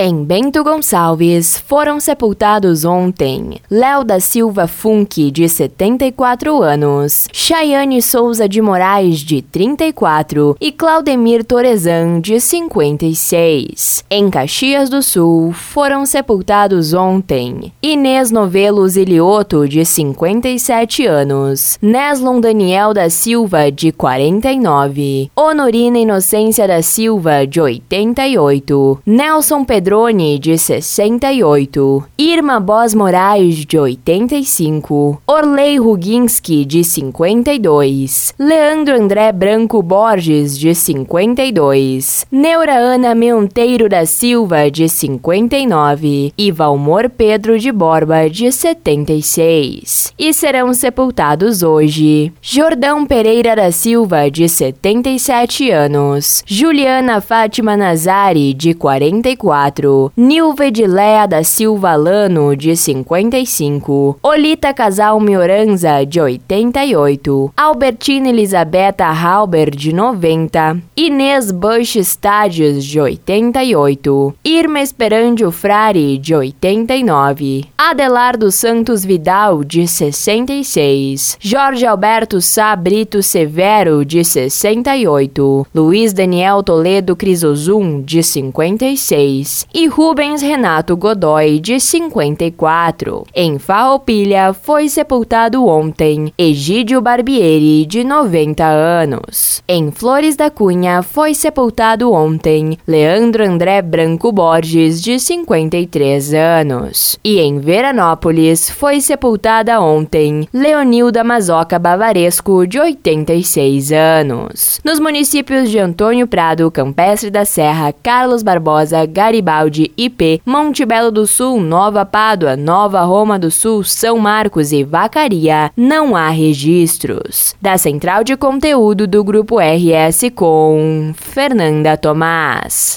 Em Bento Gonçalves foram sepultados ontem Léo da Silva Funk, de 74 anos, Chayane Souza de Moraes, de 34 e Claudemir Torezan, de 56. Em Caxias do Sul foram sepultados ontem Inês Novelos Ilioto, de 57 anos, Neslon Daniel da Silva, de 49, Honorina Inocência da Silva, de 88, Nelson Pedrone, de 68, Irma Bos Moraes, de 85, Orley Ruginski, de 52, Leandro André Branco Borges, de 52, Neura Ana Monteiro da Silva, de 59 e Valmor Pedro de Borba, de 76. E serão sepultados hoje. Jordão Pereira da Silva, de 77 anos, Juliana Fátima Nazari, de 44, Nilva Edileia da Silva Lano, de 55, Olita Casal Mioranza, de 88, Albertina Elisabetta Halber, de 90, Inês Bush Estádios, de 88, Irma Esperandio Frari, de 89, Adelardo Santos Vidal, de 66, Jorge Alberto Sá Brito Severo, de 68, Luiz Daniel Toledo Crisozum, de 56, e Rubens Renato Godoy, de 54. Em Farroupilha foi sepultado ontem Egídio Barbieri, de 90 anos. Em Flores da Cunha foi sepultado ontem Leandro André Branco Borges, de 53 anos. E em Veranópolis foi sepultada ontem Leonilda Mazoca Bavaresco, de 86 anos. Nos municípios de Antônio Prado, Campestre da Serra, Carlos Barbosa, Garibaldi, IP, Monte Belo do Sul, Nova Pádua, Nova Roma do Sul, São Marcos e Vacaria, não há registros. Da Central de Conteúdo do Grupo RS com Fernanda Tomás.